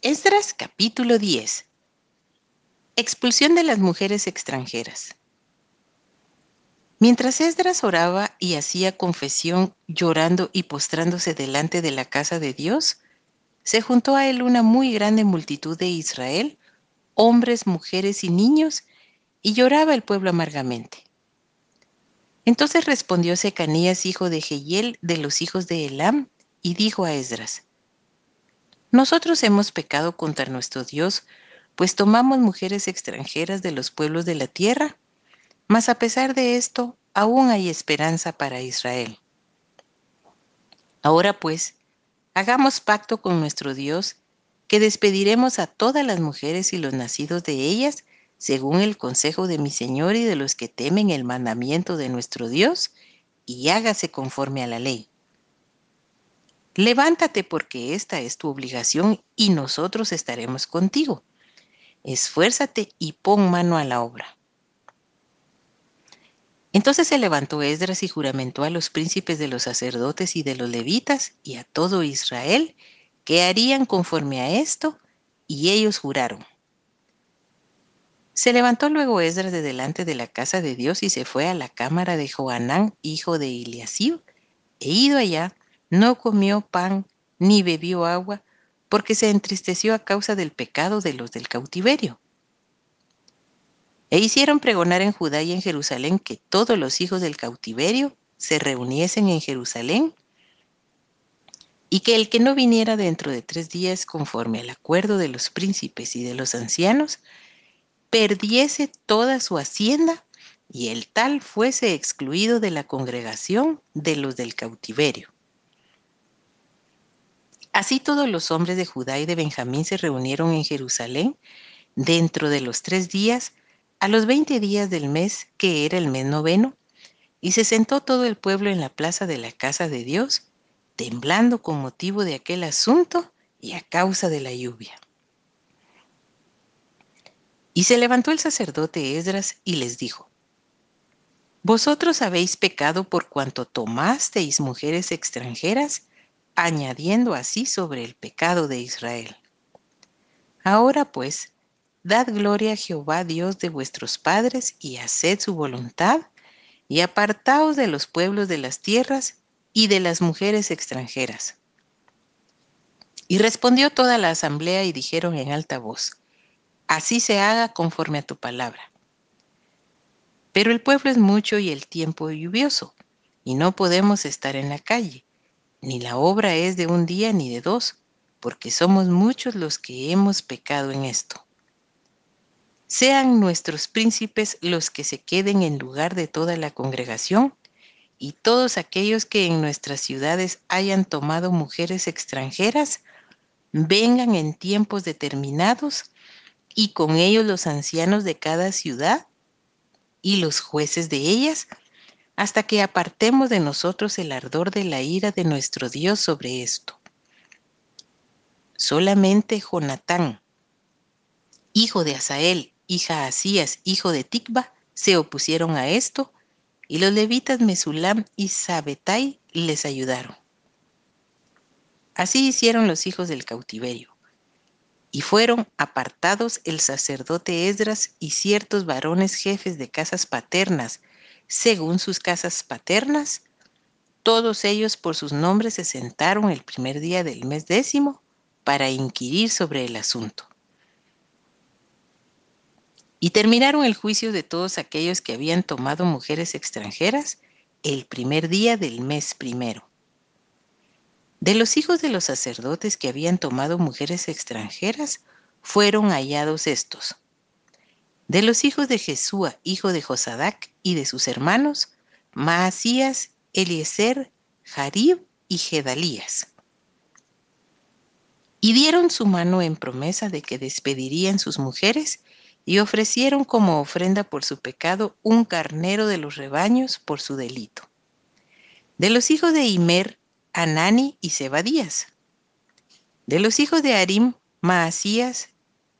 Esdras capítulo 10. Expulsión de las mujeres extranjeras. Mientras Esdras oraba y hacía confesión llorando y postrándose delante de la casa de Dios, se juntó a él una muy grande multitud de Israel, hombres, mujeres y niños, y lloraba el pueblo amargamente. Entonces respondió Secanías, hijo de Jehiel, de los hijos de Elam, y dijo a Esdras, Nosotros hemos pecado contra nuestro Dios, pues tomamos mujeres extranjeras de los pueblos de la tierra, mas a pesar de esto, aún hay esperanza para Israel. Ahora pues, hagamos pacto con nuestro Dios, que despediremos a todas las mujeres y los nacidos de ellas, según el consejo de mi Señor y de los que temen el mandamiento de nuestro Dios, y hágase conforme a la ley. Levántate porque esta es tu obligación y nosotros estaremos contigo. Esfuérzate y pon mano a la obra. Entonces se levantó Esdras y juramentó a los príncipes de los sacerdotes y de los levitas y a todo Israel que harían conforme a esto, y ellos juraron. Se levantó luego Esdras de delante de la casa de Dios y se fue a la cámara de Joanán, hijo de Eliasib, e ido allá, no comió pan ni bebió agua, porque se entristeció a causa del pecado de los del cautiverio. E hicieron pregonar en Judá y en Jerusalén que todos los hijos del cautiverio se reuniesen en Jerusalén y que el que no viniera dentro de tres días conforme al acuerdo de los príncipes y de los ancianos, perdiese toda su hacienda y el tal fuese excluido de la congregación de los del cautiverio. Así todos los hombres de Judá y de Benjamín se reunieron en Jerusalén dentro de los tres días, a los veinte días del mes, que era el mes noveno, y se sentó todo el pueblo en la plaza de la casa de Dios, temblando con motivo de aquel asunto y a causa de la lluvia. Y se levantó el sacerdote Esdras y les dijo, Vosotros habéis pecado por cuanto tomasteis mujeres extranjeras, añadiendo así sobre el pecado de Israel. Ahora pues, dad gloria a Jehová Dios de vuestros padres y haced su voluntad, y apartaos de los pueblos de las tierras y de las mujeres extranjeras. Y respondió toda la asamblea y dijeron en alta voz, así se haga conforme a tu palabra. Pero el pueblo es mucho y el tiempo lluvioso, y no podemos estar en la calle, ni la obra es de un día ni de dos, porque somos muchos los que hemos pecado en esto. Sean nuestros príncipes los que se queden en lugar de toda la congregación, y todos aquellos que en nuestras ciudades hayan tomado mujeres extranjeras, vengan en tiempos determinados y con ellos los ancianos de cada ciudad y los jueces de ellas, hasta que apartemos de nosotros el ardor de la ira de nuestro Dios sobre esto. Solamente Jonatán, hijo de Asael, hija Asías, hijo de Tikba, se opusieron a esto, y los levitas Mesulam y Sabetai les ayudaron. Así hicieron los hijos del cautiverio y fueron apartados el sacerdote Esdras y ciertos varones jefes de casas paternas, según sus casas paternas. Todos ellos por sus nombres se sentaron el primer día del mes décimo para inquirir sobre el asunto. Y terminaron el juicio de todos aquellos que habían tomado mujeres extranjeras el primer día del mes primero. De los hijos de los sacerdotes que habían tomado mujeres extranjeras, fueron hallados estos. De los hijos de Jesúa, hijo de Josadac, y de sus hermanos, Maasías, Eliezer, Jarib y Gedalías. Y dieron su mano en promesa de que despedirían sus mujeres y ofrecieron como ofrenda por su pecado un carnero de los rebaños por su delito. De los hijos de Imer, Anani y Zebadías. De los hijos de Arim, Maasías,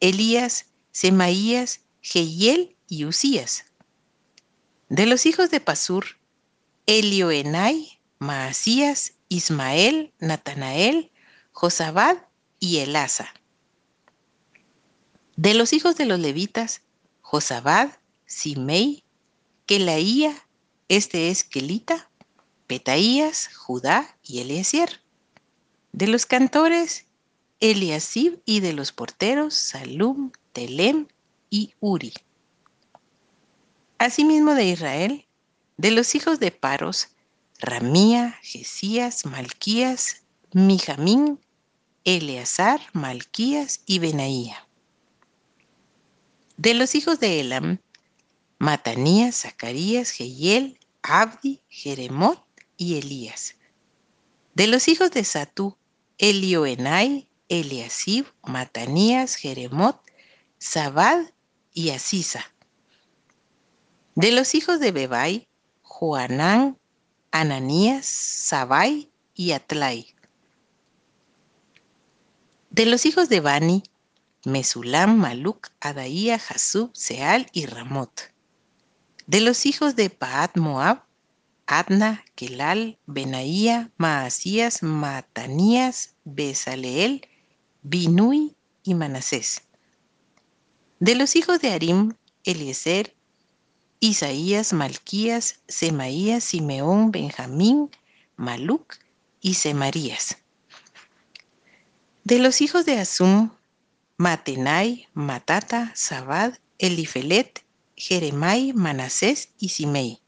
Elías, Semaías, Jehiel y Usías. De los hijos de Pasur, Elioenai, Maasías, Ismael, Natanael, Josabad y Elasa. De los hijos de los levitas, Josabad, Simei, Kelaía, este es Kelita, Petaías, Judá y Eliezer. De los cantores, Eliasib y de los porteros, Salum, Telem y Uri. Asimismo de Israel, de los hijos de Paros, Ramía, Jesías, Malquías, Mijamín, Eleazar, Malquías y Benaía. De los hijos de Elam, Matanías, Zacarías, Jehiel, Abdi, Jeremot y Elías. De los hijos de Satú, Elioenai, Eliasib, Matanías, Jeremot, Zabad y Asisa. De los hijos de Bebai, Joanán, Ananías, Sabai y Atlai. De los hijos de Bani, Mesulam, Maluk, Adaía, Jasub, Seal y Ramot. De los hijos de Paat Moab, Adna, Kelal, Benaía, Maasías, Matanías, Besaleel, Binui y Manasés. De los hijos de Arim, Eliezer, Isaías, Malquías, Semaías, Simeón, Benjamín, Maluc y Semarías. De los hijos de Asum, Matenai, Matata, Sabad, Elifelet, Jeremai, Manasés y Simei.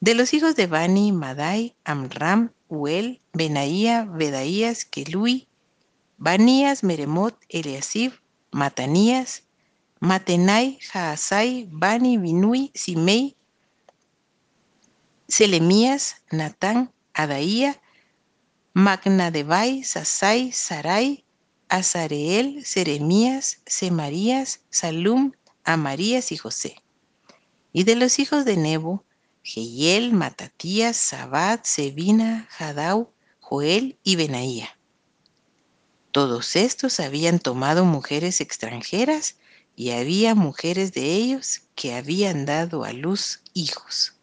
De los hijos de Bani, Madai, Amram, Uel, Benaía, Bedaías, Kelui, Banías, Meremot, Eliasib, Matanías, Matenai, Jaasai, Bani, Binui, Simei, Selemías, Natán, Adaía, Magnadebai, Sasai, Sarai, Azareel, Seremías, Semarías, Salum, Amarías y José. Y de los hijos de Nebo, Jehiel, Matatías, Sabad, Sebina, Jadau, Joel y Benaía. Todos estos habían tomado mujeres extranjeras y había mujeres de ellos que habían dado a luz hijos.